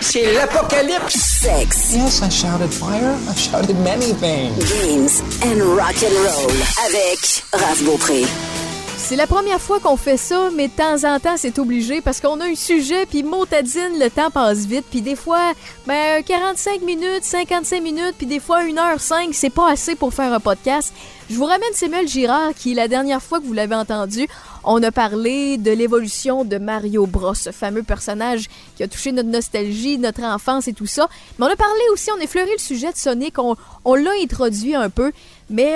C'est l'apocalypse. Sex, Yes, I shouted fire. I shouted many things. games and rock and roll avec Raph Beaupré. C'est la première fois qu'on fait ça, mais de temps en temps, c'est obligé parce qu'on a un sujet, puis motadine, le temps passe vite, puis des fois, ben, 45 minutes, 55 minutes, puis des fois 1 heure 5, c'est pas assez pour faire un podcast. Je vous ramène Samuel Girard, qui, la dernière fois que vous l'avez entendu, on a parlé de l'évolution de Mario Bros, ce fameux personnage qui a touché notre nostalgie, notre enfance et tout ça. Mais on a parlé aussi, on a effleuré le sujet de Sonic, on, on l'a introduit un peu, mais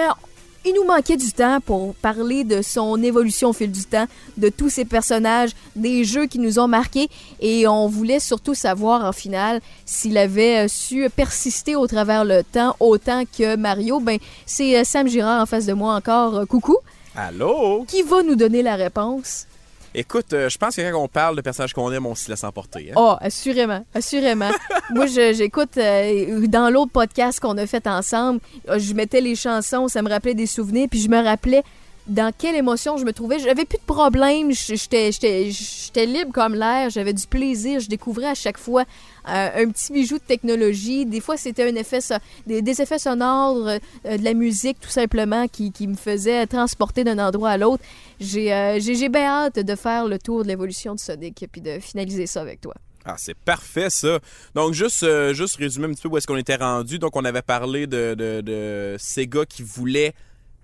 il nous manquait du temps pour parler de son évolution au fil du temps, de tous ces personnages, des jeux qui nous ont marqués, et on voulait surtout savoir en finale s'il avait euh, su persister au travers le temps autant que Mario. Ben, c'est euh, Sam Girard en face de moi encore. Euh, Coucou. Allô? Qui va nous donner la réponse? Écoute, euh, je pense que quand on parle de personnages qu'on aime, on se laisse emporter. Hein? Oh, assurément, assurément. Moi, j'écoute euh, dans l'autre podcast qu'on a fait ensemble, euh, je mettais les chansons, ça me rappelait des souvenirs, puis je me rappelais dans quelle émotion je me trouvais. J'avais plus de problème, j'étais libre comme l'air, j'avais du plaisir, je découvrais à chaque fois euh, un petit bijou de technologie. Des fois, c'était un effet, des, effets sonores, euh, euh, de la musique tout simplement qui, me faisait transporter d'un endroit à l'autre. J'ai euh, bien hâte de faire le tour de l'évolution de Sonic puis de finaliser ça avec toi. Ah, c'est parfait, ça. Donc, juste, juste résumer un petit peu où est-ce qu'on était rendu. Donc, on avait parlé de, de, de qui voulait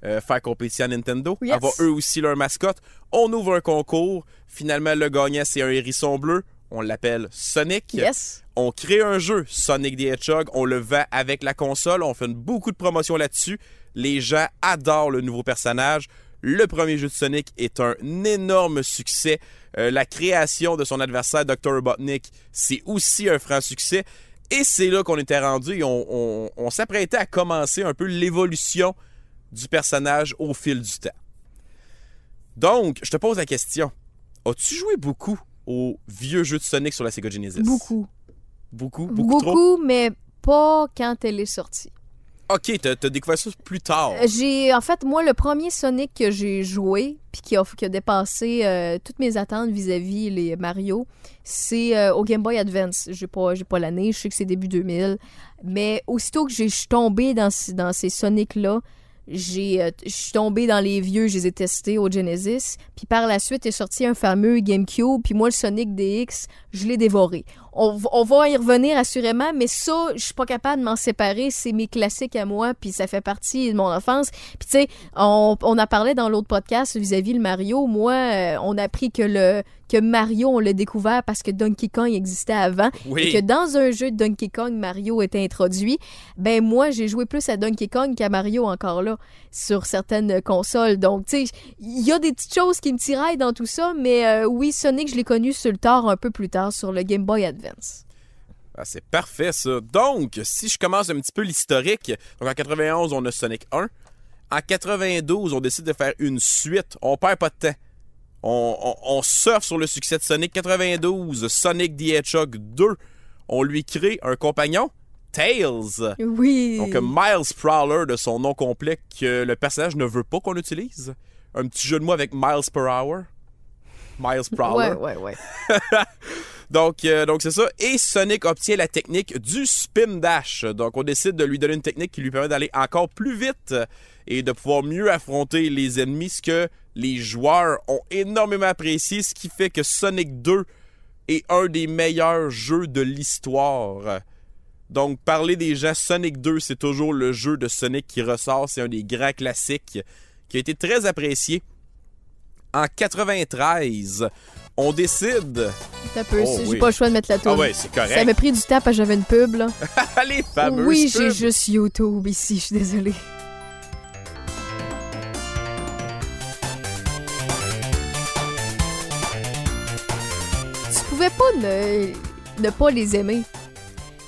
euh, faire compétition à Nintendo, Yes. avoir eux aussi leur mascotte. On ouvre un concours. Finalement, le gagnant, c'est un hérisson bleu. On l'appelle Sonic. Yes. On crée un jeu, Sonic the Hedgehog. On le vend avec la console. On fait une- beaucoup de promotions là-dessus. Les gens adorent le nouveau personnage. Le premier jeu de Sonic est un énorme succès. Euh, la création de son adversaire, Dr. Robotnik, c'est aussi un franc succès. Et c'est là qu'on était rendu. on- on s'apprêtait à commencer un peu l'évolution du personnage au fil du temps. Donc, je te pose la question. As-tu joué beaucoup aux vieux jeux de Sonic sur la Sega Genesis? Beaucoup. Beaucoup, Beaucoup, beaucoup, trop? mais pas quand elle est sortie. Ok, t'as t'as découvert ça plus tard. Euh, J'ai, en fait, moi, le premier Sonic que j'ai joué, puis qui a, qui a dépassé euh, toutes mes attentes vis-à-vis les Mario, c'est euh, au Game Boy Advance. J'ai pas, j'ai pas l'année, je sais que c'est début 2000. Mais aussitôt que j'ai- je suis tombée dans, dans ces Sonic-là, j'ai, euh, je suis tombée dans les vieux, je les ai testés au Genesis. Puis par la suite est sorti un fameux GameCube. Puis moi, le Sonic DX, je l'ai dévoré. On, va y revenir assurément, mais ça, je suis pas capable de m'en séparer. C'est mes classiques à moi, puis ça fait partie de mon enfance. Puis tu sais, on, on a parlé dans l'autre podcast vis-à-vis le Mario. Moi, euh, on a appris que le que Mario, on l'a découvert parce que Donkey Kong existait avant. Oui. Et que dans un jeu de Donkey Kong, Mario était introduit. Ben moi, j'ai joué plus à Donkey Kong qu'à Mario encore là, sur certaines consoles. Donc, tu sais, il y a des petites choses qui me tiraillent dans tout ça, mais euh, oui, Sonic, je l'ai connu sur le tard un peu plus tard sur le Game Boy Advance. Ah, c'est parfait, ça. Donc, si je commence un petit peu l'historique, donc en 91, on a Sonic 1. En 92, on décide de faire une suite. On perd pas de temps. On, on, on surfe sur le succès de Sonic 92, Sonic the Hedgehog 2. On lui crée un compagnon, Tails. Oui. Donc, Miles Prowler, de son nom complet, que le personnage ne veut pas qu'on utilise. Un petit jeu de mots avec Miles per hour. Miles Prowler. Ouais, ouais, ouais. Donc, euh, donc c'est ça. Et Sonic obtient la technique du spin dash. Donc, on décide de lui donner une technique qui lui permet d'aller encore plus vite et de pouvoir mieux affronter les ennemis, ce que les joueurs ont énormément apprécié, ce qui fait que Sonic 2 est un des meilleurs jeux de l'histoire. Donc, parler des gens, Sonic 2, c'est toujours le jeu de Sonic qui ressort. C'est un des grands classiques qui a été très apprécié. En 93, on décide. T'as peu, Oh, j'ai oui. pas le choix de mettre la tour. Ah ouais, c'est correct. Ça m'a pris du temps parce que j'avais une pub, là. Les fameuses oui, j'ai juste YouTube ici, je suis désolée. Tu pouvais pas ne, ne pas les aimer.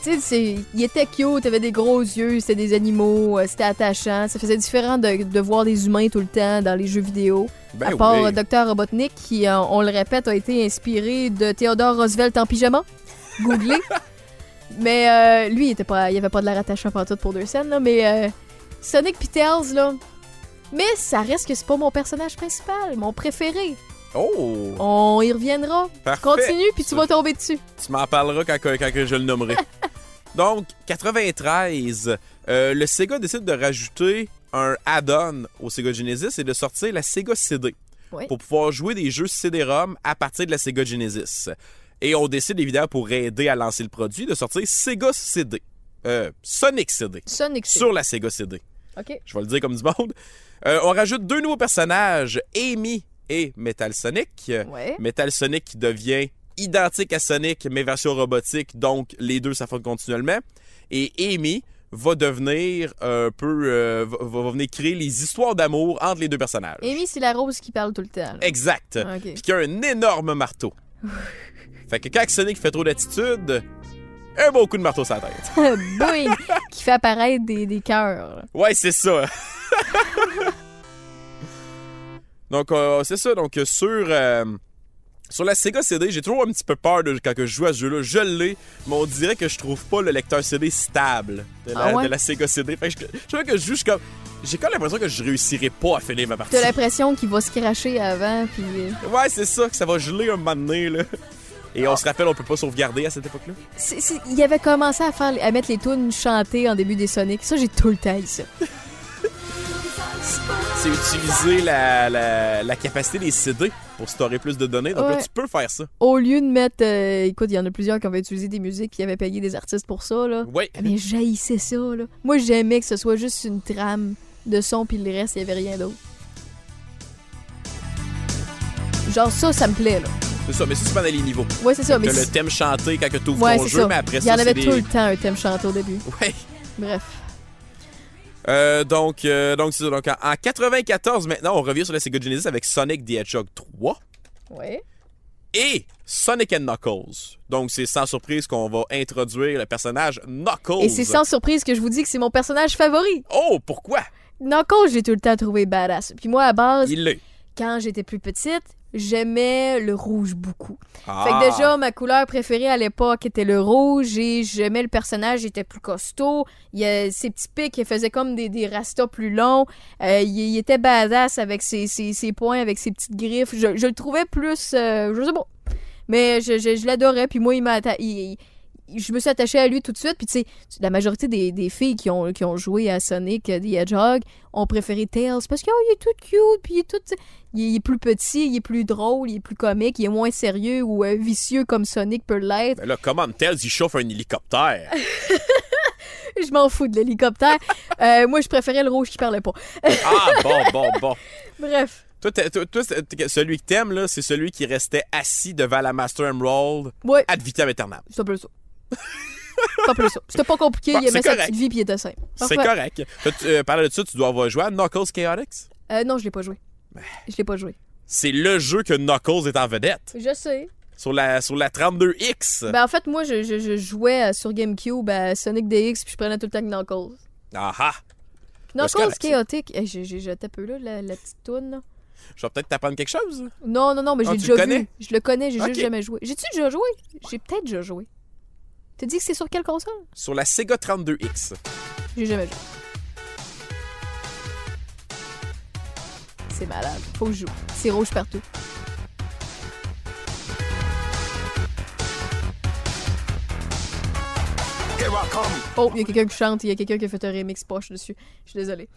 Tu sais, c'est- ils étaient cute, avaient des gros yeux, c'était des animaux, euh, c'était attachant. Ça faisait différent de, de voir des humains tout le temps dans les jeux vidéo. Ben à part oui. euh, Dr. Robotnik, qui, euh, on le répète, a été inspiré de Theodore Roosevelt en pyjama. Googlez. mais euh, lui, il était pas, il avait pas de l'air attachant tout pour deux scènes, là, mais euh, Sonic Tails, là. Mais ça reste que c'est pas mon personnage principal, mon préféré. Oh! On y reviendra. Parfait. Continue, puis tu vas tomber dessus. Tu m'en parleras quand, quand je le nommerai. Donc, 93, euh, le Sega décide de rajouter un add-on au Sega Genesis et de sortir la Sega CD Oui. pour pouvoir jouer des jeux CD-ROM à partir de la Sega Genesis. Et on décide évidemment pour aider à lancer le produit de sortir Sega CD. Euh, Sonic CD. Sonic Sur la Sega CD. OK. Je vais le dire comme du monde. Euh, on rajoute deux nouveaux personnages, Amy et Metal Sonic. Ouais. Metal Sonic qui devient identique à Sonic, mais version robotique, donc les deux s'affrontent continuellement. Et Amy va devenir un peu. euh, va, va venir créer les histoires d'amour entre les deux personnages. Amy, c'est la rose qui parle tout le temps. là. Exact. Ah. Puis qui a un énorme marteau. fait que quand Sonic fait trop d'attitude, un beau coup de marteau sur la tête. Boing! qui fait apparaître des, des cœurs. Ouais, c'est ça. donc, euh, c'est ça. Donc, sur, euh, sur la Sega CD, j'ai toujours un petit peu peur de, quand je joue à ce jeu-là. Je l'ai, mais on dirait que je trouve pas le lecteur CD stable de la, Ah ouais? de la Sega CD. Fait que je, je vois que je joue, je comme. J'ai quand même l'impression que je réussirais pas à finir ma partie. T'as l'impression qu'il va se cracher avant, puis... euh, Ouais, c'est ça, que ça va geler un moment donné, là. Et on se rappelle, on peut pas sauvegarder à cette époque-là. Il avait commencé à, faire, à mettre les tunes chantées en début des Sonic. Ça, j'ai tout le temps eu ça. C'est utiliser la, la, la capacité des CD pour storer plus de données. Donc là, tu peux faire ça. Au lieu de mettre... euh, écoute, il y en a plusieurs qui avaient utilisé des musiques qui avaient payé des artistes pour ça, là. Oui. Ah, Mais j'haïssais ça, là. Moi, j'aimais que ce soit juste une trame de son, puis le reste, il y avait rien d'autre. Genre ça, ça me plaît, là. C'est ça, mais ça, c'est pendant les niveaux. Ouais, c'est ça, mais... Le thème chanté quand tu ouvres Ouais, ton jeu, ça. mais après Il y ça, en avait tout le temps un thème chanté au début. Ouais. Bref. Euh, donc, euh, donc c'est ça. Donc, en, en 94, maintenant, on revient sur la Sega Genesis avec Sonic the Hedgehog 3 Ouais. et Sonic and Knuckles. Donc, c'est sans surprise qu'on va introduire le personnage Knuckles. Et c'est sans surprise que je vous dis que c'est mon personnage favori. Oh, pourquoi? Knuckles, j'ai tout le temps trouvé badass. Puis moi, à base, Il l'est. quand j'étais plus petite, j'aimais le rouge beaucoup. Ah. Fait que déjà, ma couleur préférée à l'époque était le rouge et j'aimais le personnage, il était plus costaud. Il a ses petits pics, il faisait comme des, des rastas plus longs. Euh, il, il était badass avec ses, ses, ses poings, avec ses petites griffes. Je, je le trouvais plus... euh, je sais pas. Mais je, je, je l'adorais. Puis moi, il m'a atta- il- il- je me suis attachée à lui tout de suite. Puis tu sais, la majorité des, des filles qui ont, qui ont joué à Sonic the Hedgehog ont préféré Tails parce qu'il est tout cute, puis il est tout... Il, il est plus petit, il est plus drôle, il est plus comique, il est moins sérieux ou euh, vicieux comme Sonic peut l'être. Ben là, comment Tails, il chauffe un hélicoptère? Je m'en fous de l'hélicoptère. Euh, moi, je préférais le rouge qui parlait pas. ah, bon, bon, bon. Bref. Toi, t'es- toi, toi, celui que t'aimes, là, c'est celui qui restait assis devant la Master Emerald Ouais, ad vitam aeternam. c'est un peu ça. C'est un peu ça. C'était pas compliqué, Bon, il aimait c'est sa correct. petite vie puis il était simple. C'est correct. Euh, parlant de ça, tu dois avoir joué à Knuckles Chaotix? Euh, non, je l'ai pas joué. Je l'ai pas joué. C'est le jeu que Knuckles est en vedette. Je sais. Sur la, sur la 32X. Ben, en fait, moi, je, je- je jouais euh, sur GameCube à Sonic DX puis je prenais tout le temps Knuckles. Ah ah. Ben, Knuckles correct, chaotique. Hey, un peu là, la, la petite toune. là. Je vais peut-être t'apprendre quelque chose. Non, non, non, mais Ah, j'ai déjà vu. Je le connais, j'ai Ok. juste jamais joué. J'ai-tu déjà joué? J'ai peut-être déjà joué. T'as dit que c'est sur quelle console? Sur la Sega 32X. J'ai jamais joué. C'est malade. Faut que je joue. C'est rouge partout. Oh, il y a quelqu'un qui chante, il y a quelqu'un qui a fait un remix poche dessus. Je suis désolée.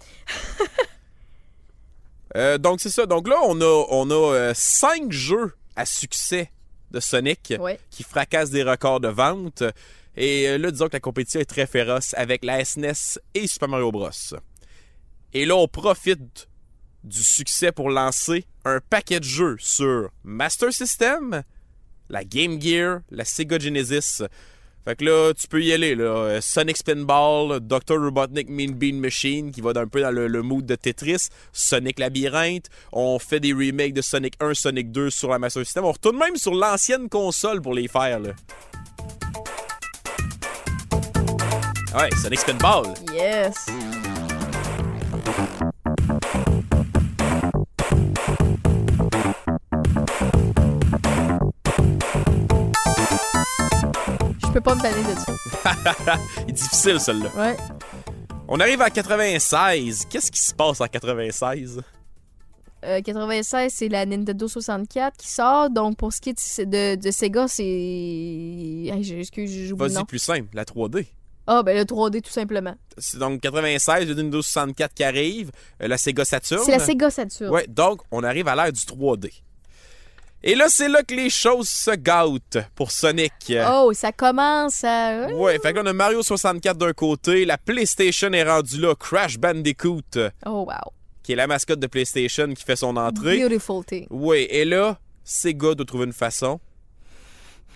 Euh, donc, c'est ça. Donc là, on a, on a euh, cinq jeux à succès de Sonic Ouais. qui fracassent des records de vente. Et euh, là, disons que la compétition est très féroce avec la SNES et Super Mario Bros. Et là, on profite du succès pour lancer un paquet de jeux sur Master System, la Game Gear, la Sega Genesis. Fait que là, tu peux y aller. Là. Euh, Sonic Spinball, Dr. Robotnik Mean Bean Machine, qui va un peu dans le, mood de Tetris, Sonic Labyrinthe. On fait des remakes de Sonic 1, Sonic 2 sur la Master System. On retourne même sur l'ancienne console pour les faire. Là. Ouais, Sonic Spinball. Yes! Peux pas me tanner de ça. Il est difficile, celle-là. Ouais. On arrive à 96. Qu'est-ce qui se passe en 96? Euh, 96, c'est la Nintendo 64 qui sort. Donc, pour ce qui est de, de Sega, c'est. Excuse, Vas-y, plus simple, la 3D. Ah, ben le 3D, tout simplement. C'est donc 96, le Nintendo 64 qui arrive, euh, la Sega Saturn. C'est la Sega Saturn. Ouais, donc on arrive à l'ère du 3D. Et là, c'est là que les choses se gâtent pour Sonic. Oh, ça commence à. Ouais, fait que là, on a Mario 64 d'un côté, la PlayStation est rendue là, Crash Bandicoot, Oh, wow. qui est la mascotte de PlayStation qui fait son entrée. Beautiful thing. Ouais, et là, Sega doit trouver une façon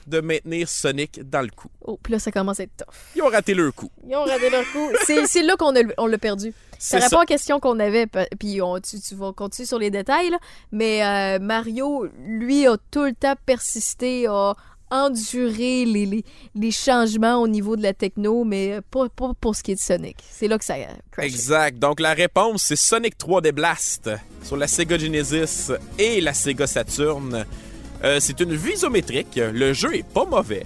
de maintenir Sonic dans le coup. Oh, puis là, ça commence à être tough. Ils ont raté leur coup. Ils ont raté leur coup. C'est c'est là qu'on a- on l'a perdu. Ça C'est répond aux questions qu'on avait, puis on, tu, tu vas continuer sur les détails, là. mais euh, Mario, lui, a tout le temps persisté, a enduré les, les, les changements au niveau de la techno, mais pas, pas pour ce qui est de Sonic. C'est là que ça a crashé. Exact. Donc la réponse, c'est Sonic 3D Blast sur la Sega Genesis et la Sega Saturn. Euh, c'est une vue isométrique. Le jeu est pas mauvais.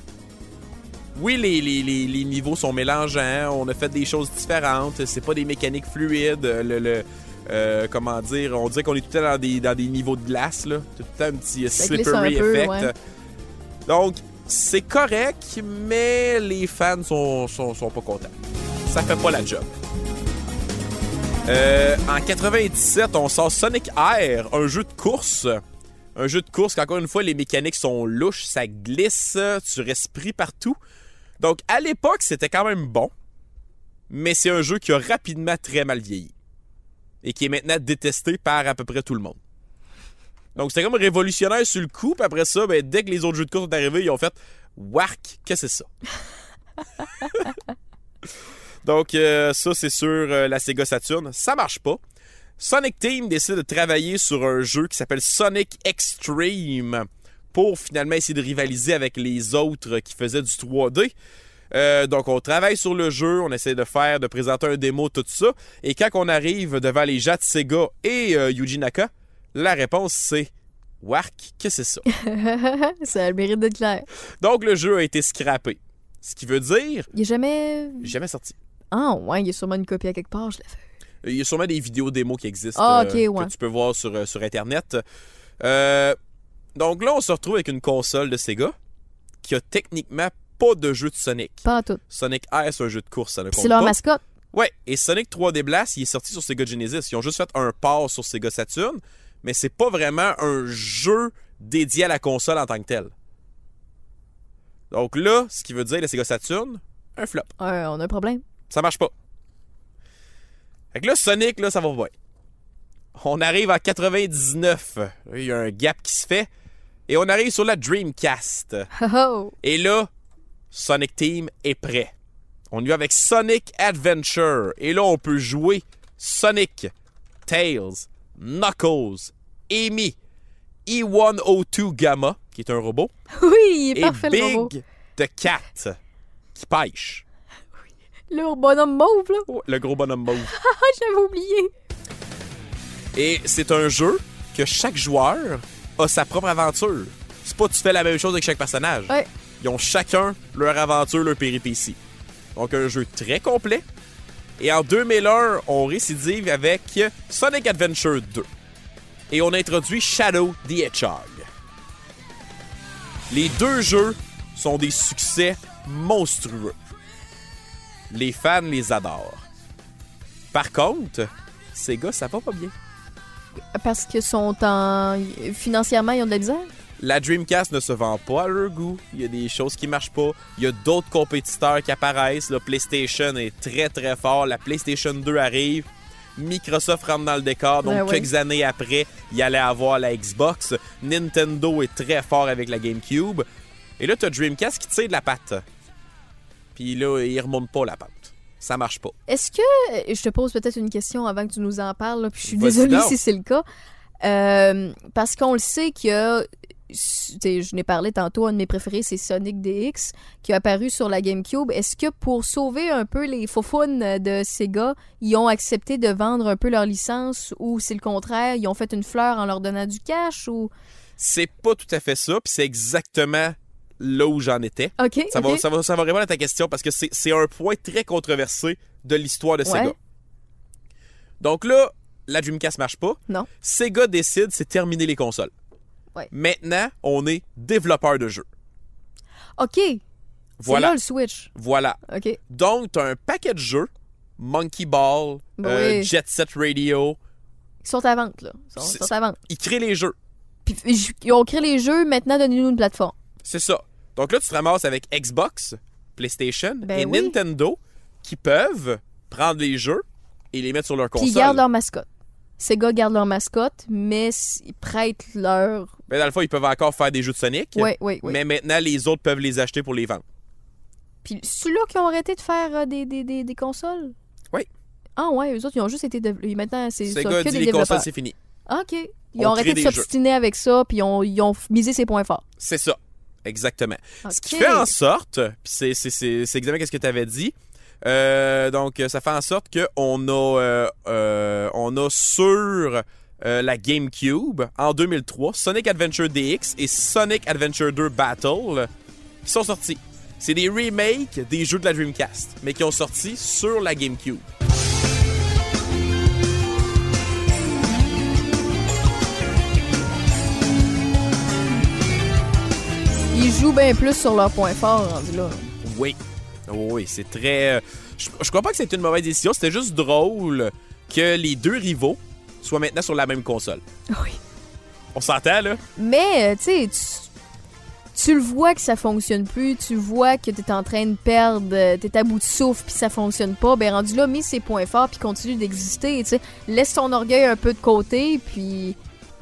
Oui, les, les- les- les niveaux sont mélangeants. On a fait des choses différentes. C'est pas des mécaniques fluides. Le, le- euh, comment dire, on dirait qu'on est tout le temps dans des, dans des niveaux de glace. Là. Tout le temps un petit euh, slippery un peu, effect. ouais. Donc, c'est correct, mais les fans sont, sont, sont pas contents. Ça fait pas la job. Euh, en 97, on sort Sonic Air, un jeu de course. Un jeu de course qu'encore une fois, les mécaniques sont louches, ça glisse, tu restes partout. Donc, à l'époque, c'était quand même bon, mais c'est un jeu qui a rapidement très mal vieilli. Et qui est maintenant détesté par à peu près tout le monde. Donc, c'était comme révolutionnaire sur le coup, puis après ça, ben, dès que les autres jeux de course sont arrivés, ils ont fait Wark, qu'est-ce que c'est ça? Donc, euh, ça, c'est sur euh, la Sega Saturn. Ça marche pas. Sonic Team décide de travailler sur un jeu qui s'appelle Sonic Extreme pour finalement essayer de rivaliser avec les autres qui faisaient du 3D. Euh, donc, on travaille sur le jeu, on essaie de faire, de présenter un démo, tout ça. Et quand on arrive devant les gens de Sega et euh, Yuji Naka, la réponse c'est Wark, qu'est-ce que c'est ça? ça a le mérite d'être clair. Donc, le jeu a été scrappé. Ce qui veut dire, Il est jamais. jamais sorti. Ah, ouais, il y a sûrement une copie à quelque part, je l'ai fait. Il y a sûrement des vidéos démos qui existent Ah, euh, ok, ouais. que tu peux voir sur, euh, sur Internet. Euh, donc là, on se retrouve avec une console de Sega qui a techniquement pas de jeu de Sonic. Pas en tout. Sonic Air, c'est un jeu de course, ça ne compte c'est leur pas. mascotte. Ouais, et Sonic 3D Blast, il est sorti sur Sega Genesis. Ils ont juste fait un port sur Sega Saturn, mais c'est pas vraiment un jeu dédié à la console en tant que tel. Donc là, ce qui veut dire la Sega Saturn, un flop. On a un problème. Ça marche pas. Fait que là, Sonic, là, ça va pas. On arrive en 99. Il y a un gap qui se fait. Et on arrive sur la Dreamcast. Oh. Et là, Sonic Team est prêt. On y va avec Sonic Adventure. Et là, on peut jouer Sonic, Tails, Knuckles, Amy, E102 Gamma, qui est un robot, Oui, il est et parfait le robot. Big the Cat, qui pêche. Le bonhomme mauve, là. Le gros bonhomme mauve. Ah, j'avais oublié. Et c'est un jeu que chaque joueur a sa propre aventure. C'est pas tu fais la même chose avec chaque personnage. Ouais. Ils ont chacun leur aventure, leur péripétie. Donc un jeu très complet. Et en 2001, on récidive avec Sonic Adventure 2. Et on introduit Shadow the Hedgehog. Les deux jeux sont des succès monstrueux. Les fans les adorent. Par contre, Sega, ça va pas bien. Parce que sont en. Financièrement, ils ont de la misère? La Dreamcast ne se vend pas à leur goût. Il y a des choses qui marchent pas. Il y a d'autres compétiteurs qui apparaissent. La PlayStation est très très fort. La PlayStation 2 arrive. Microsoft rentre dans le décor. Donc, Ben oui. quelques années après, il allait avoir la Xbox. Nintendo est très fort avec la GameCube. Et là, tu as Dreamcast qui tire de la patte. Puis là, il remonte pas la pente. Ça marche pas. Est-ce que. Je te pose peut-être une question avant que tu nous en parles, là, puis je suis désolée si c'est le cas. Euh, parce qu'on le sait qu'il y a. tu sais, Je n'ai parlé tantôt, un de mes préférés, c'est Sonic DX, qui a apparu sur la GameCube. Est-ce que pour sauver un peu les faufounes de Sega, ils ont accepté de vendre un peu leur licence ou c'est le contraire, ils ont fait une fleur en leur donnant du cash ou? C'est pas tout à fait ça. Puis c'est exactement là où j'en étais. Ok. Ça, va, ça, va, ça va répondre à ta question parce que c'est un point très controversé de l'histoire de Sega. Donc là, la Dreamcast marche pas. Non. Sega décide, c'est terminer les consoles. Ouais. Maintenant, on est développeur de jeux. OK. Voilà. là le Switch. Voilà. OK. Donc, tu as un paquet de jeux. Monkey Ball, Ben euh, oui. Jet Set Radio. Ils sont à vente, là. Ils sont, sont à vente. Ils créent les jeux. Puis ils ont créé les jeux, maintenant donnez-nous une plateforme. C'est ça. Donc là, tu te ramasses avec Xbox, PlayStation Ben et oui. Nintendo qui peuvent prendre les jeux et les mettre sur leur console. ils gardent leur mascotte. Sega garde leur mascotte, mais ils prêtent leur. Ben, dans le fond, ils peuvent encore faire des jeux de Sonic. Oui, oui, oui. Mais maintenant, les autres peuvent les acheter pour les vendre. Puis ceux-là qui ont arrêté de faire euh, des, des, des, des consoles? Oui. Ah ouais, eux autres, ils ont juste été. dév- Maintenant, c'est ça, Sega que dit des les consoles, c'est fini. Ah, OK. Ils On ont arrêté de s'obstiner avec ça, puis ils ont, ils ont misé ses points forts. C'est ça. Exactement. Ce qui fait en sorte, puis c'est, c'est, c'est, c'est exactement ce que tu avais dit. Euh, donc, euh, ça fait en sorte qu'on a, euh, euh, on a sur la GameCube, en 2003, Sonic Adventure DX et Sonic Adventure 2 Battle qui sont sortis. C'est des remakes des jeux de la Dreamcast, mais qui ont sorti sur la GameCube. Jouent bien plus sur leurs points forts, rendu là. Oui. Oui, c'est très. euh, Je, je crois pas que c'était une mauvaise décision. C'était juste drôle que les deux rivaux soient maintenant sur la même console. Oui. On s'entend, là? Mais, euh, tu sais, tu, le vois que ça fonctionne plus, tu vois que t'es en train de perdre, euh, t'es à bout de souffle, puis ça fonctionne pas. Ben, rendu là, mets ses points forts, puis continue d'exister, tu sais. Laisse ton orgueil un peu de côté, puis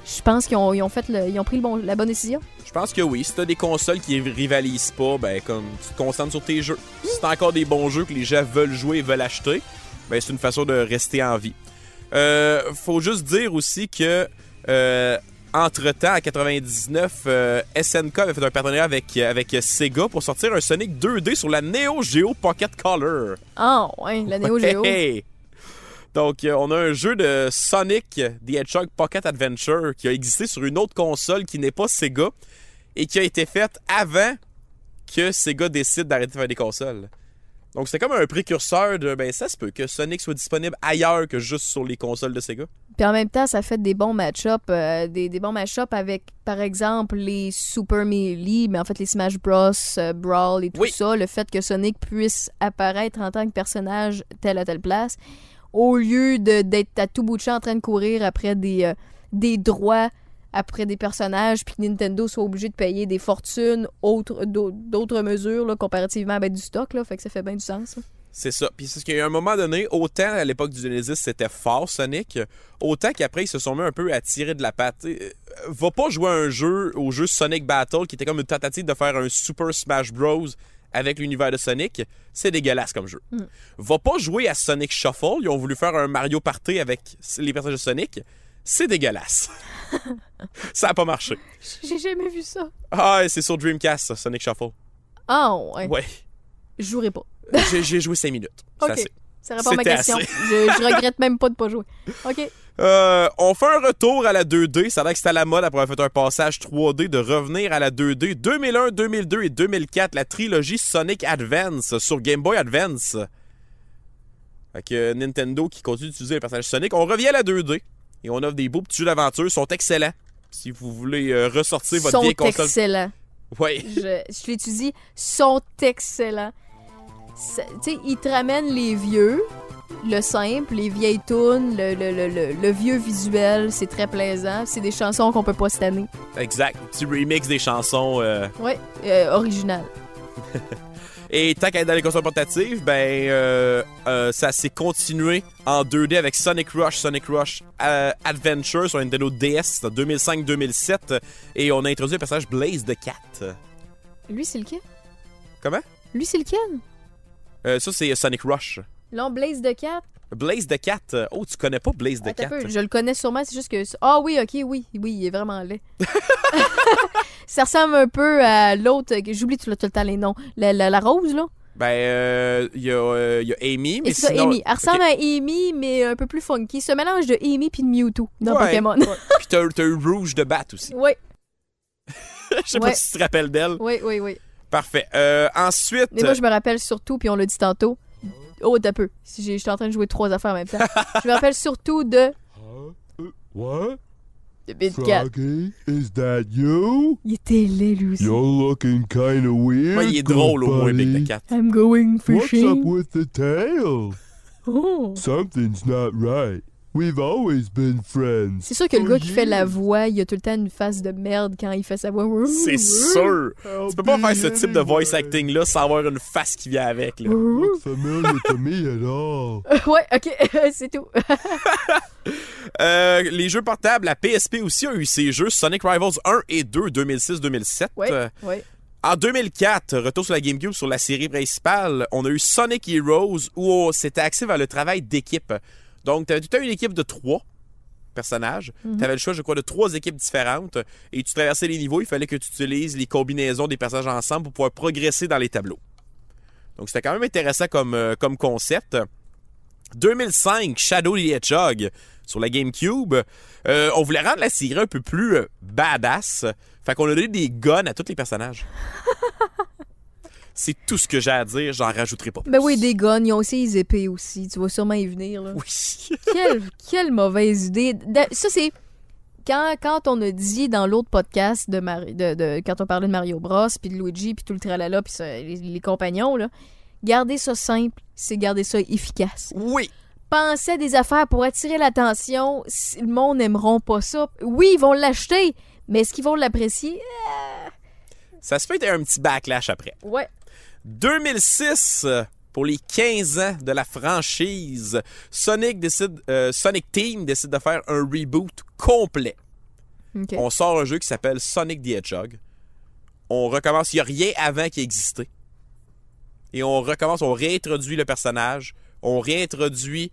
je pense qu'ils ont, ils ont fait le- ils ont pris le bon, la bonne décision. Je pense que oui. Si t'as des consoles qui rivalisent pas, ben, comme tu te concentres sur tes jeux. Si t'as encore des bons jeux que les gens veulent jouer et veulent acheter, ben, c'est une façon de rester en vie. Euh, faut juste dire aussi que, euh, entre-temps, en 99, euh, SNK avait fait un partenariat avec, avec Sega pour sortir un Sonic 2D sur la Neo Geo Pocket Color. Ah, ouais, la Neo Geo. Hey, hey. Donc, euh, on a un jeu de Sonic the Hedgehog Pocket Adventure qui a existé sur une autre console qui n'est pas Sega et qui a été faite avant que Sega décide d'arrêter de faire des consoles. Donc, c'est comme un précurseur de, ben, ça se peut que Sonic soit disponible ailleurs que juste sur les consoles de Sega. Puis en même temps, ça fait des bons match-up, euh, des, des bons match-up avec, par exemple, les Super Melee, mais en fait les Smash Bros, euh, Brawl et tout Oui. ça. Le fait que Sonic puisse apparaître en tant que personnage telle à telle place, au lieu de- d'être à tout bout de champ en train de courir après des, euh, des droits, après des personnages, puis que Nintendo soit obligé de payer des fortunes, autres- d'au- d'autres mesures, là, comparativement à mettre du stock. Là, fait que ça fait bien du sens. là. C'est ça. Puis c'est ce qu'il y a un moment donné, autant à l'époque du Genesis, c'était fort Sonic, autant qu'après, ils se sont mis un peu à tirer de la patte. Euh, va pas jouer à un jeu, au jeu Sonic Battle, qui était comme une tentative de faire un Super Smash Bros. avec l'univers de Sonic. C'est dégueulasse comme jeu. Va pas jouer à Sonic Shuffle. Ils ont voulu faire un Mario Party avec les personnages de Sonic. C'est dégueulasse. ça a pas marché. J'ai jamais vu ça. Ah, c'est sur Dreamcast, ça, Sonic Shuffle. Ah, ouais. Ouais. Je jouerai pas. J'ai- joué 5 minutes. C'est Ok. assez. Ça répond à ma question. Je, je regrette même pas de pas jouer. OK. Euh, on fait un retour à la 2D. Ça a l'air que c'était à la mode après avoir fait un passage 3D de revenir à la 2D. 2001, 2002 et 2004, la trilogie Sonic Advance sur Game Boy Advance. Avec euh, Nintendo qui continue d'utiliser le personnage Sonic. On revient à la 2D et on offre des beaux petits jeux d'aventure. Ils sont excellents. Si vous voulez euh, ressortir votre sont vieille console. excellents. Ouais. Je, je l'étudie. Sont excellents. Tu sais, ils te ramènent les vieux, le simple, les vieilles tunes, le, le, le, le, vieux visuel. C'est très plaisant. C'est des chansons qu'on peut pas cette année. Exact. Petit remix des chansons. euh, Ouais, euh, original. Et tant qu'à être dans les consoles portatives, ben euh, euh, ça s'est continué en 2D avec Sonic Rush, Sonic Rush euh, Adventure sur Nintendo DS en 2005-2007 et on a introduit le personnage Blaze the Cat. Lui, c'est lequel? Comment? Lui, c'est lequel? Euh, ça c'est Sonic Rush. Là, Blaze de Cat. Blaze the Cat. euh, Oh, tu connais pas Blaze the Attends Cat? peu, je le connais sûrement, c'est juste que. Ah oui, ok, oui, oui, il est vraiment laid. ça ressemble un peu à l'autre, que- j'oublie tout le, temps les noms. La, la, la rose, là? Ben, euh, il y, a, euh, y a Amy, mais c'est ça, sinon... Amy. Elle ressemble à Amy, mais un peu plus funky. Ce mélange de Amy puis de Mewtwo dans Ouais, Pokémon. ouais. Puis t'as t'as eu Rouge de Bat aussi. oui, Je sais pas si tu te rappelles d'elle. oui, oui, oui. Parfait. Euh, ensuite... Mais moi, je me rappelle surtout, puis on l'a dit tantôt. Oh, t'as peu. Si j'ai- J'étais en train de jouer trois affaires en même temps. je me rappelle surtout de What? de Big Cat. Froggy, is that you? Il était laid, lui aussi. You're looking kinda weird. Ouais, il est drôle au moins. Big the Cat. I'm going What's up fishing. with the tail? Oh. Something's not right. We've always been friends. C'est sûr que le for gars qui fait la voix, il a tout le temps une face de merde quand il fait sa voix. C'est sûr. I'll Tu peux pas faire ce type de voice anyway. acting-là sans avoir une face qui vient avec. Là. Not familiar to me at all. ouais, ok, c'est tout. Euh, les jeux portables, la PSP aussi a eu ses jeux Sonic Rivals 1 et 2 2006-2007. ouais, Euh, ouais. En 2004, retour sur la GameCube sur la série principale, on a eu Sonic Heroes où c'était axé vers le travail d'équipe. Donc, tu avais tout une équipe de trois personnages. Tu avais le choix, je crois, de trois équipes différentes et tu traversais les niveaux. Il fallait que tu utilises les combinaisons des personnages ensemble pour pouvoir progresser dans les tableaux. Donc, c'était quand même intéressant comme, euh, comme concept. 2005, Shadow the Hedgehog sur la GameCube. Euh, on voulait rendre la série un peu plus euh, badass. Fait qu'on a donné des guns à tous les personnages. C'est tout ce que j'ai à dire, j'en rajouterai pas plus. Ben oui, des guns, ils ont aussi les épées aussi. Tu vas sûrement y venir, là. Oui. quelle, quelle mauvaise idée. Ça, c'est. Quand, quand on a dit dans l'autre podcast de, Mari- de, de- quand on parlait de Mario Bros, puis de Luigi, puis tout le tralala, puis les, les compagnons, là, garder ça simple, c'est garder ça efficace. Oui. Pensez à des affaires pour attirer l'attention. Si le monde n'aimeront pas ça. Oui, ils vont l'acheter, mais est-ce qu'ils vont l'apprécier? Ça se peut être un petit backlash après. Ouais. 2006, euh, pour les 15 ans de la franchise, Sonic, décide, euh, Sonic Team décide de faire un reboot complet. On sort un jeu qui s'appelle Sonic the Hedgehog. On recommence, il n'y a rien avant qui existait. Et on recommence, on réintroduit le personnage, on réintroduit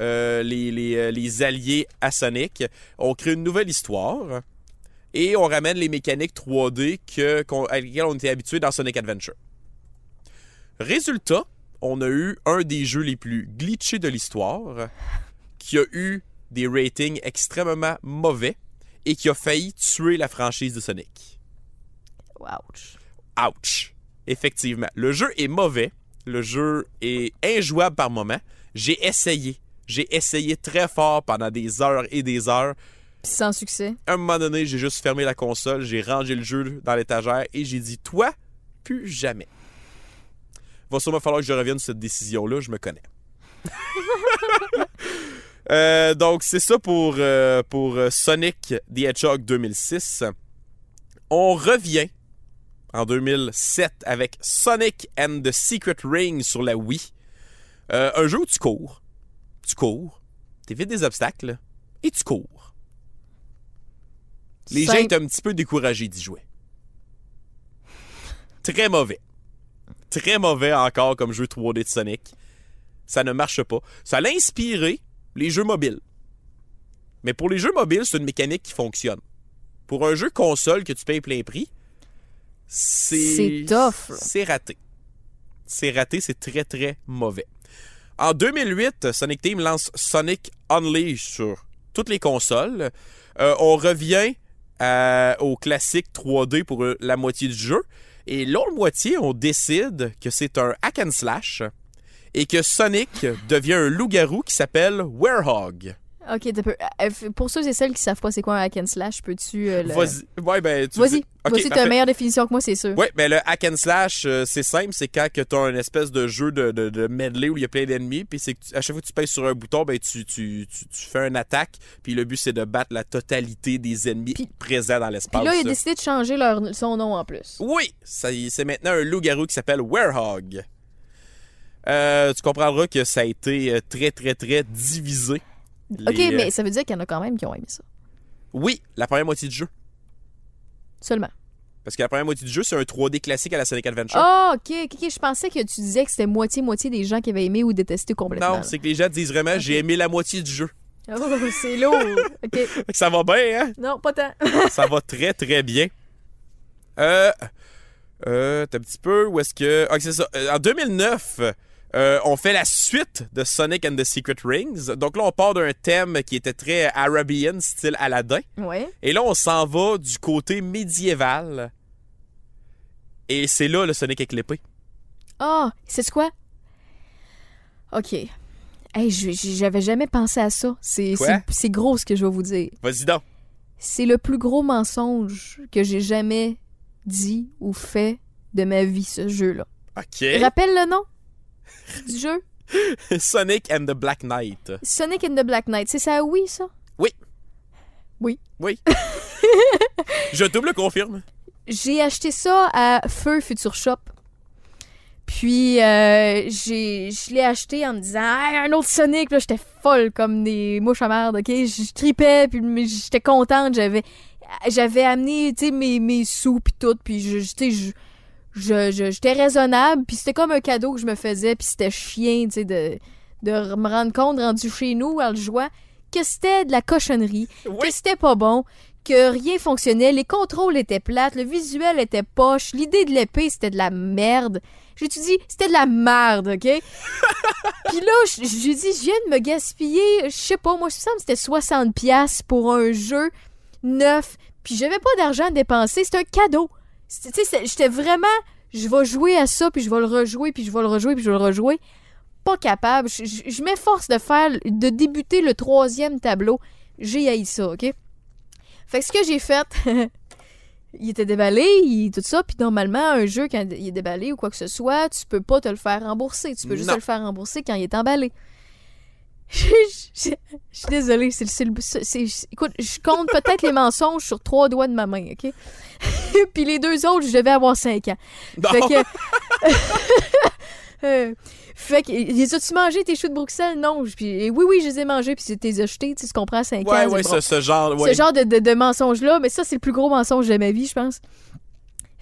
euh, les, les, les alliés à Sonic, on crée une nouvelle histoire et on ramène les mécaniques 3D que, à lesquelles on était habitué dans Sonic Adventure. Résultat, on a eu un des jeux les plus glitchés de l'histoire qui a eu des ratings extrêmement mauvais et qui a failli tuer la franchise de Sonic. Ouch. Ouch. Effectivement. Le jeu est mauvais. Le jeu est injouable par moment. J'ai essayé. J'ai essayé très fort pendant des heures et des heures. Sans succès. À un moment donné, j'ai juste fermé la console, j'ai rangé le jeu dans l'étagère et j'ai dit Toi, plus jamais. Va sûrement falloir que je revienne sur cette décision-là, je me connais. Euh, donc, c'est ça pour, euh, pour euh, Sonic the Hedgehog 2006. On revient en 2007 avec Sonic and the Secret Ring sur la Wii. Euh, un jeu où tu cours. Tu cours. T'évites des obstacles. Et tu cours. Les gens étaient un petit peu découragés d'y jouer. Très mauvais. Très mauvais encore comme jeu 3D de Sonic. Ça ne marche pas. Ça l'a inspiré les jeux mobiles. Mais pour les jeux mobiles, c'est une mécanique qui fonctionne. Pour un jeu console que tu payes plein prix, c'est. C'est raté. C'est raté, c'est très très mauvais. En 2008, Sonic Team lance Sonic Unleashed sur toutes les consoles. Euh, on revient à- au classique 3D pour euh, la moitié du jeu. Et l'autre moitié, on décide que c'est un hack and slash et que Sonic devient un loup-garou qui s'appelle Werehog. Ok, peu- euh, pour ceux et celles qui savent pas c'est quoi un hack and slash, peux-tu. euh, le- Vas-y. Ouais, ben, tu Vas-y, vas-y, t'as une meilleure définition que moi, c'est sûr. Ouais, mais le hack and slash, euh, c'est simple, c'est quand que t'as un espèce de jeu de, de, de medley où il y a plein d'ennemis, puis c'est que tu- à chaque fois que tu pèses sur un bouton, ben tu, tu, tu, tu fais une attaque, puis le but c'est de battre la totalité des ennemis Puis- présents dans l'espace. Puis là, il a décidé de changer leur, son nom en plus. Oui, c'est maintenant un loup-garou qui s'appelle Werehog. Euh, tu comprendras que ça a été très, très, très divisé. Ok, Les, euh, mais ça veut dire qu'il y en a quand même qui ont aimé ça. Oui, la première moitié du jeu. Seulement. Parce que la première moitié du jeu, c'est un 3D classique à la Sonic Adventure. Ah, ok, ok, ok. Je pensais que tu disais que c'était moitié-moitié des gens qui avaient aimé ou détesté complètement. non, c'est que les gens disent vraiment, j'ai aimé la moitié du jeu. Oh, c'est lourd. ok. Ça va bien, hein? Non, pas tant. ça va très très bien. Euh, euh, t'as un petit peu où est-ce que. Ah, c'est ça. Euh, En 2009, euh, on fait la suite de Sonic and the Secret Rings. Donc là, on part d'un thème qui était très Arabian, style Aladdin. ouais. Et là, on s'en va du côté médiéval. Et c'est là le Sonic avec l'épée. Ah, c'est quoi? OK. Hey, j'avais jamais pensé à ça. C'est- c'est gros ce que je vais vous dire. Vas-y donc. C'est le plus gros mensonge que j'ai jamais dit ou fait de ma vie, ce jeu-là. OK. Rappelle le nom du jeu? Sonic and the Black Knight. Sonic and the Black Knight. C'est ça, oui, ça? Oui. Je double confirme. J'ai acheté ça à Feu Future Shop. Puis, euh, j'ai, je l'ai acheté en me disant, Hey, un autre Sonic, là, j'étais folle comme des mouches à merde, ok? Je tripais, puis j'étais contente, j'avais, j'avais amené, tu sais, mes, mes sous, puis tout, puis je, je- tu sais, je, je, je- j'étais raisonnable, puis c'était comme un cadeau que je me faisais, puis c'était chien, tu sais, de, de me rendre compte, rendu chez nous, en le jouant, que c'était de la cochonnerie, Oui. que c'était pas bon, que rien fonctionnait, les contrôles étaient plates, le visuel était poche, l'idée de l'épée c'était de la merde. J'ai dit, c'était de la merde, ok? Puis là, j- j'ai dit, je viens de me gaspiller, je sais pas, moi, je me semble c'était 60$ piastres pour un jeu neuf, puis j'avais pas d'argent à dépenser, c'était un cadeau. Tu sais, j'étais vraiment, je vais jouer à ça, puis je vais le rejouer, puis je vais le rejouer, puis je vais le rejouer. Pas capable. Je, je- je m'efforce de faire, de débuter le troisième tableau. J'ai haï ça, ok? Fait que ce que j'ai fait, il était déballé, il, tout ça, puis normalement, un jeu, quand il est déballé ou quoi que ce soit, tu peux pas te le faire rembourser. Tu peux juste Non. te le faire rembourser quand il est emballé. Je je- je suis désolée, c'est le- écoute, je compte peut-être les mensonges sur trois doigts de ma main, OK? Puis les deux autres, je devais avoir cinq ans. Non. Fait que... Euh, fait que, les as-tu mangé tes choux de Bruxelles? Non. Puis, et oui, oui, je les ai mangés, puis c'était achetés, tu sais, tu comprends, à 5 Ouais, ans. ouais, c'est bon. ce, ce genre. Ouais. Ce genre de, de, de mensonge-là, mais ça, c'est le plus gros mensonge de ma vie, je pense.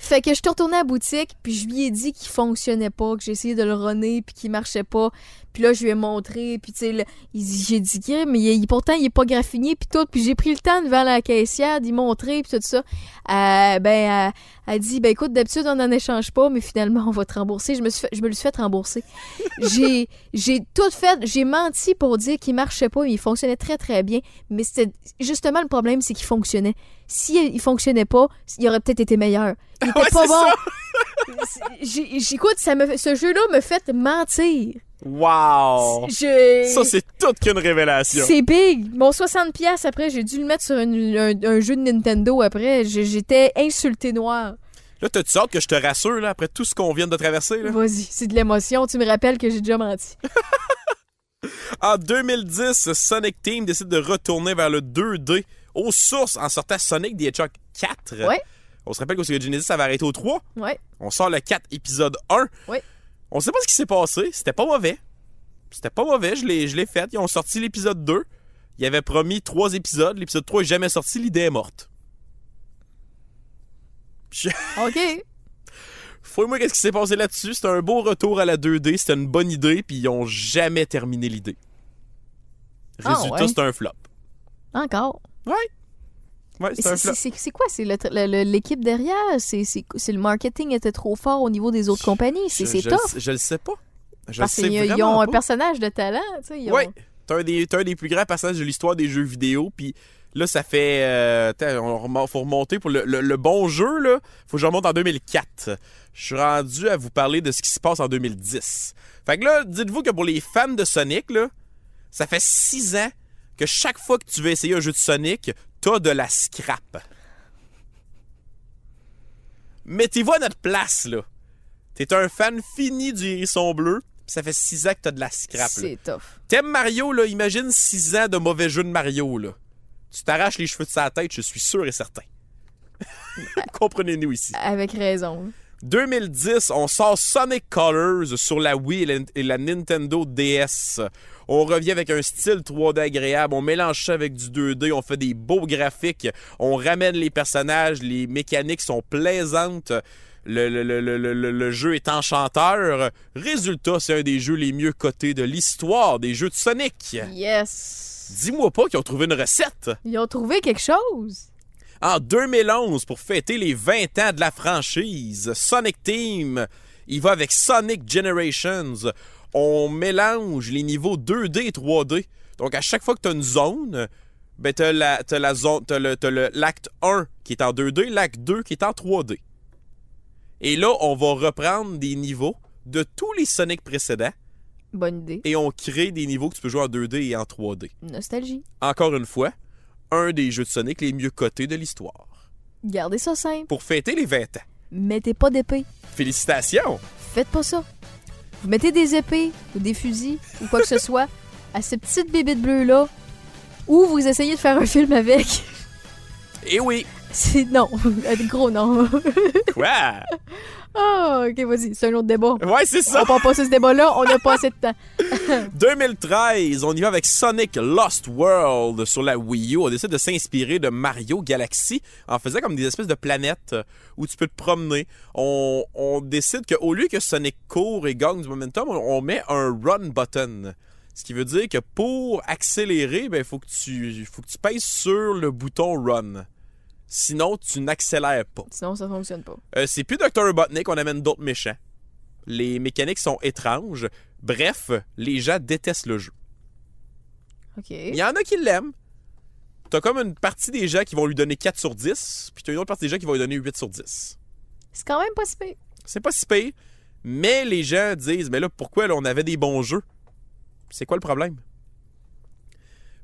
Fait que je suis retournée à la boutique, puis je lui ai dit qu'il fonctionnait pas, que j'ai essayé de le runner, puis qu'il marchait pas. Puis là, je lui ai montré, puis tu sais, j'ai dit, Crime, mais il, pourtant, il est pas graffiné, puis tout. Puis j'ai pris le temps devant la caissière d'y montrer, puis tout ça. Euh, ben, euh, elle dit, ben écoute, d'habitude, on n'en échange pas, mais finalement, on va te rembourser. Je me, suis fait- je me le suis fait rembourser. j'ai, j'ai tout fait, j'ai menti pour dire qu'il marchait pas, mais il fonctionnait très, très bien. Mais c'était justement le problème, c'est qu'il fonctionnait. Si il fonctionnait pas, il aurait peut-être été meilleur. Il était Ouais, pas bon. J'écoute, ça me ce jeu-là me fait mentir. Wow. Je- Ça, c'est toute qu'une révélation. c'est big. Mon 60$ piastres, après, j'ai dû le mettre sur une- un, un jeu de Nintendo après. J'étais insulté noir. Là, t'as-tu hâte que je te rassure, là, après tout ce qu'on vient de traverser? Vas-y, c'est de l'émotion. Tu me rappelles que j'ai déjà menti. En 2010, Sonic Team décide de retourner vers le 2D aux sources en sortant Sonic the Hedgehog 4. Ouais. On se rappelle qu'au Genesis, ça va arrêter au 3. Ouais. On sort le 4, épisode 1. Ouais. On sait pas ce qui s'est passé. C'était pas mauvais. C'était pas mauvais. Je l'ai, je l'ai fait. Ils ont sorti l'épisode 2. Ils avaient promis trois épisodes. L'épisode 3 est jamais sorti. L'idée est morte. Je- OK. Fouille-moi qu'est-ce qui s'est passé là-dessus. C'était un beau retour à la 2D. C'était une bonne idée. Puis ils ont jamais terminé l'idée. Ah, Résultat, ouais. c'est un flop. Encore. Ouais. Ouais, c'est quoi? C'est l'équipe derrière? C'est le marketing était trop fort au niveau des autres compagnies? C'est c'est je, tough. le sais- je le sais pas. Je Parce qu'ils ont un pas. personnage de talent. ils ont- t'as un, des, t'as un des plus grands passages de l'histoire des jeux vidéo, puis là, ça fait... Euh, on faut remonter pour le, le- le bon jeu, là. Faut que je remonte en 2004. Je suis rendu à vous parler de ce qui se passe en 2010. Fait que là, dites-vous que pour les fans de Sonic, là, ça fait six ans que chaque fois que tu veux essayer un jeu de Sonic, t'as de la scrap. Mettez-vous à notre place, là. T'es un fan fini du hérisson bleu, pis ça fait six ans que t'as de la scrap. C'est tough. T'aimes Mario, là, imagine 6 ans de mauvais jeu de Mario, là. Tu t'arraches les cheveux de sa tête, je suis sûr et certain. Comprenez-nous ici. Avec raison. 2010, on sort Sonic Colors sur la Wii et la, et la Nintendo DS. On revient avec un style 3D agréable, on mélange ça avec du 2D, on fait des beaux graphiques, on ramène les personnages, les mécaniques sont plaisantes, le, le- le- le- le- le jeu est enchanteur. Résultat, c'est un des jeux les mieux cotés de l'histoire des jeux de Sonic. Yes. Dis-moi pas qu'ils ont trouvé une recette. Ils ont trouvé quelque chose. En 2011, pour fêter les 20 ans de la franchise, Sonic Team, il va avec Sonic Generations. On mélange les niveaux 2D et 3D. Donc, à chaque fois que tu as une zone, ben, as, la, t'as la zone, t'as le, t'as le- l'acte 1 qui est en 2D, l'acte 2 qui est en 3D. Et là, on va reprendre des niveaux de tous les Sonic précédents Bonne idée. et on crée des niveaux que tu peux jouer en 2D et en 3D. Nostalgie. Encore une fois, un des jeux de Sonic les mieux cotés de l'histoire. Gardez ça simple. Pour fêter les 20 ans. Mettez pas d'épée. Félicitations! Faites pas ça. Vous mettez des épées ou des fusils ou quoi que ce soit à ces petites bébites bleues-là ou vous essayez de faire un film avec. Eh oui! C'est non. Gros non. Quoi? Ah, ok, vas-y. C'est un autre débat. Ouais, c'est ça! On part pas sur ce débat-là. On n'a pas assez de temps. 2013, on y va avec Sonic Lost World sur la Wii U. On décide de s'inspirer de Mario Galaxy en faisant comme des espèces de planètes euh, où tu peux te promener. On, on décide qu'au lieu que Sonic court et gagne du momentum, on, on met un run button. Ce qui veut dire que pour accélérer, il ben, faut, que tu, faut que tu pèses sur le bouton run. Sinon, tu n'accélères pas. Sinon, ça fonctionne pas. Euh, c'est plus Dr. Robotnik, on amène d'autres méchants. Les mécaniques sont étranges. Bref, les gens détestent le jeu. Ok. Il y en a qui l'aiment. T'as comme une partie des gens qui vont lui donner 4 sur 10, puis t'as une autre partie des gens qui vont lui donner 8 sur 10. C'est quand même pas si pire. C'est pas si pire, mais les gens disent, mais là, pourquoi là, on avait des bons jeux? C'est quoi le problème?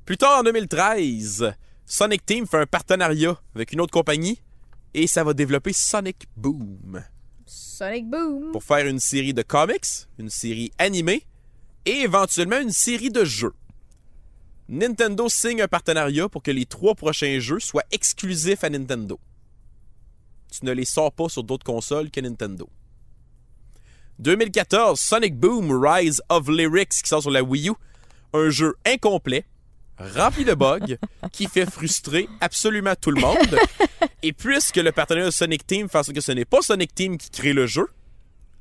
Plus tard, en 2013, Sonic Team fait un partenariat avec une autre compagnie et ça va développer Sonic Boom. Sonic Boom. pour faire une série de comics, une série animée et éventuellement une série de jeux. Nintendo signe un partenariat pour que les trois prochains jeux soient exclusifs à Nintendo. Tu ne les sors pas sur d'autres consoles que Nintendo. 2014, Sonic Boom Rise of Lyrics qui sort sur la Wii U. Un jeu incomplet, rempli de bugs, qui fait frustrer absolument tout le monde. Et puisque le partenaire de Sonic Team fait que ce n'est pas Sonic Team qui crée le jeu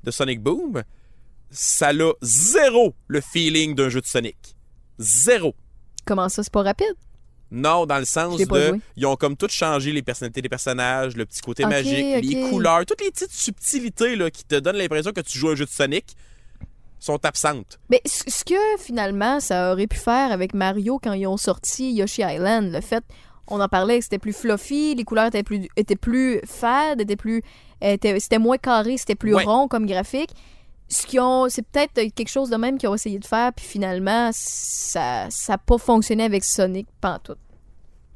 de Sonic Boom, ça a zéro le feeling d'un jeu de Sonic. Zéro. Comment ça, c'est pas rapide? Non, dans le sens de. joué. Ils ont comme tout changé les personnalités des personnages, le petit côté magique, les couleurs, toutes les petites subtilités là, qui te donnent l'impression que tu joues à un jeu de Sonic sont absentes. Mais ce que finalement ça aurait pu faire avec Mario quand ils ont sorti Yoshi Island, le fait, on en parlait, que c'était plus fluffy, les couleurs étaient plus, étaient plus fades, étaient plus, c'était moins carré, c'était plus Ouais. rond comme graphique. Ce qui ont, c'est peut-être quelque chose de même qu'ils ont essayé de faire, puis finalement ça, ça a pas fonctionné avec Sonic pantoute.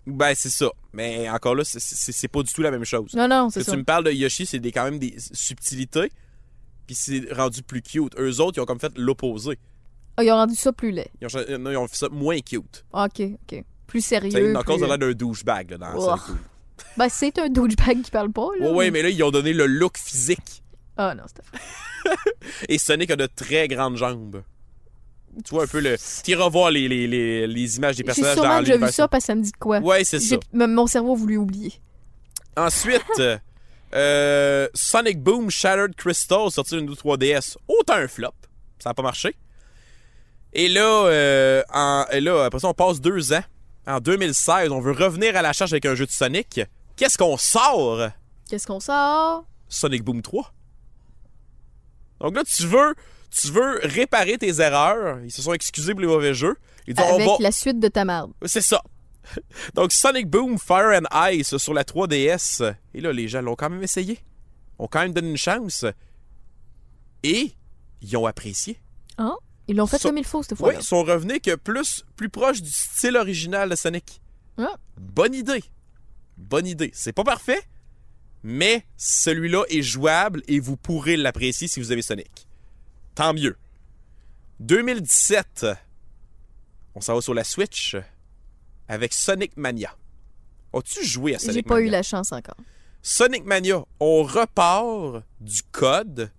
Ben, c'est ça. Mais encore là, c'est- pas du tout la même chose. Non non, c'est ça. tu me parles de Yoshi, c'est quand même des subtilités, puis c'est rendu plus cute. Eux autres, ils ont comme fait l'opposé. Ah, ils ont rendu ça plus laid. Ils ont, non, ils ont fait ça moins cute. Ok ok, plus sérieux. Knuckles plus- a l'air d'un douchebag là, dans Oh. Boom. Ben c'est un douchebag qui parle pas là. Ouais, ouais, mais- mais là, ils ont donné le look physique. Ah non, c'était Et Sonic a de très grandes jambes. Tu vois un peu le. Tu iras voir les, les, les, les images des J'ai personnages sûrement dans déjà vu l'univers. ça parce que ça me dit quoi. Ouais, c'est ça. J'ai- Mon cerveau a voulu oublier. Ensuite, euh, Sonic Boom Shattered Crystal sorti d'une 3DS. Autant un flop. Ça n'a pas marché. Et là, euh, en- et là, après ça, on passe deux ans. En 2016, on veut revenir à la charge avec un jeu de Sonic. Qu'est-ce qu'on sort? Qu'est-ce qu'on sort? Sonic Boom 3. Donc là, tu veux, tu veux réparer tes erreurs. Ils se sont excusés pour les mauvais jeux. Ils disent, Avec on va... la suite de ta marde. C'est ça. Donc Sonic Boom Fire and Ice sur la 3DS. Et là, les gens l'ont quand même essayé. Ont quand même donné une chance. Et ils ont apprécié. Hein? Ils l'ont fait comme il faut cette Oui, fois-là. ils sont revenus que plus, plus proche du style original de Sonic. Ah. Bonne idée. Bonne idée. C'est pas parfait, mais celui-là est jouable et vous pourrez l'apprécier si vous avez Sonic. Tant mieux. 2017, on s'en va sur la Switch avec Sonic Mania. As-tu joué à Sonic J'ai pas Mania? eu la chance encore. Sonic Mania, on repart du code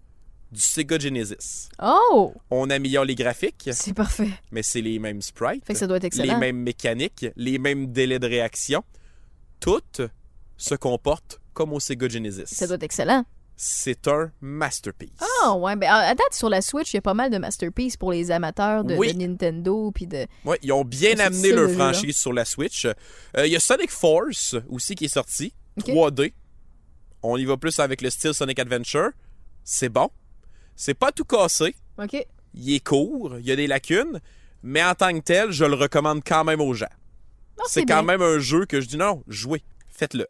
du Sega Genesis. Oh! On améliore les graphiques, C'est parfait. mais c'est les mêmes sprites, Fait que ça doit être les excellent. mêmes mécaniques, les mêmes délais de réaction. Toutes se comportent comme au Sega Genesis. Ça doit être excellent. C'est un masterpiece. Ah, ouais. Ben, à date, sur la Switch, il y a pas mal de masterpieces pour les amateurs de, Oui. de Nintendo. Puis de... Ouais, ils ont bien amené leur franchise sur la Switch. Euh, Il y a Sonic Force aussi qui est sorti, Ok. 3D. On y va plus avec le style Sonic Adventure. C'est bon. C'est pas tout cassé. OK. Il est court, il y a des lacunes, mais en tant que tel, je le recommande quand même aux gens. Non, c'est quand bien. même un jeu que je dis non, jouez, faites-le.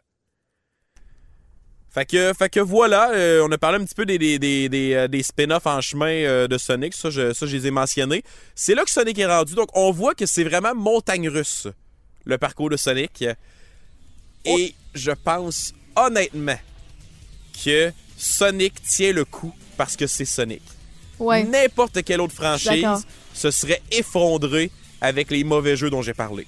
Fait que, fait que voilà, euh, on a parlé un petit peu des, des, des, des, euh, des spin-offs en chemin euh, de Sonic. Ça je, ça, je les ai mentionnés. C'est là que Sonic est rendu. Donc, on voit que c'est vraiment montagne russe, le parcours de Sonic. Et je pense honnêtement que Sonic tient le coup parce que c'est Sonic. Ouais. N'importe quelle autre franchise se serait effondré avec les mauvais jeux dont j'ai parlé.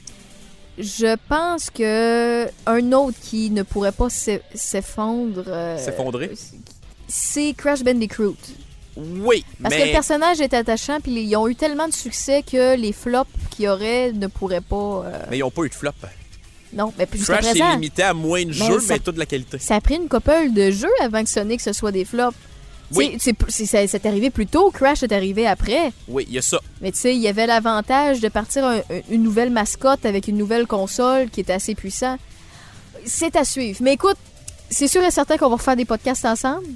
Je pense que un autre qui ne pourrait pas s'e- s'effondre. euh, S'effondrer? C'est Crash Bandicoot. Oui, Parce que le personnage est attachant, puis ils ont eu tellement de succès que les flops qu'il y aurait ne pourraient pas. euh, mais ils n'ont pas eu de flop. Non, mais jusqu'à Crash présent, limité à moins de Mais jeux, ça- mais toute de la qualité. ça a pris une couple de jeux avant que Sonic ce soit des flops. Oui. C'est- c'est c'est- arrivé plus tôt, Crash est arrivé après. Oui, il y a ça. Mais tu sais, il y avait l'avantage de partir un- une nouvelle mascotte avec une nouvelle console qui est assez puissant. C'est à suivre. Mais écoute, c'est sûr et certain qu'on va refaire des podcasts ensemble.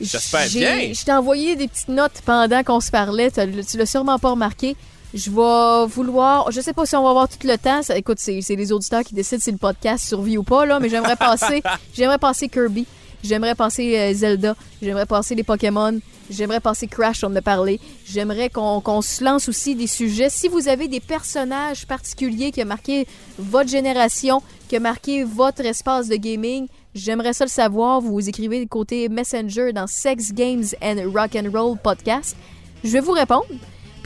J'espère J'ai- bien. Je t'ai envoyé des petites notes pendant qu'on se parlait. Tu l'as sûrement pas remarqué. Je vais vouloir. Je sais pas si on va avoir tout le temps. Ça- écoute, c'est c'est les auditeurs qui décident si le podcast survit ou pas, là. Mais j'aimerais passer. J'aimerais passer Kirby. J'aimerais passer euh, Zelda. J'aimerais passer les Pokémon. J'aimerais passer Crash, on en a parlé. J'aimerais qu'on se lance aussi des sujets. Si vous avez des personnages particuliers qui ont marqué votre génération, qui ont marqué votre espace de gaming, j'aimerais ça le savoir. Vous écrivez côté Messenger dans Sex Games and Rock and Roll Podcast. Je vais vous répondre.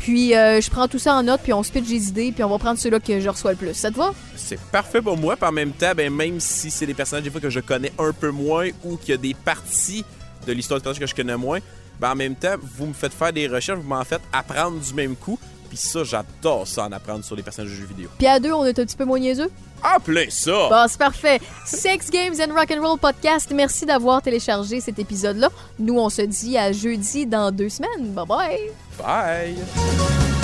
Puis euh, je prends tout ça en note, puis on se pitch des idées, puis on va prendre ceux-là que je reçois le plus. Ça te va? C'est parfait pour moi. Puis en même temps, ben, même si c'est des personnages des fois que je connais un peu moins ou qu'il y a des parties de l'histoire du personnage que je connais moins, ben, en même temps, vous me faites faire des recherches, vous m'en faites apprendre du même coup. Puis ça, j'adore ça en apprendre sur les personnages de jeux vidéo. Puis à deux, on est un petit peu moins niaiseux? Plein ça! Bon, c'est parfait. Sex Games and Rock and Roll Podcast. Merci d'avoir téléchargé cet épisode-là. Nous, on se dit à jeudi dans deux semaines. Bye bye. Bye!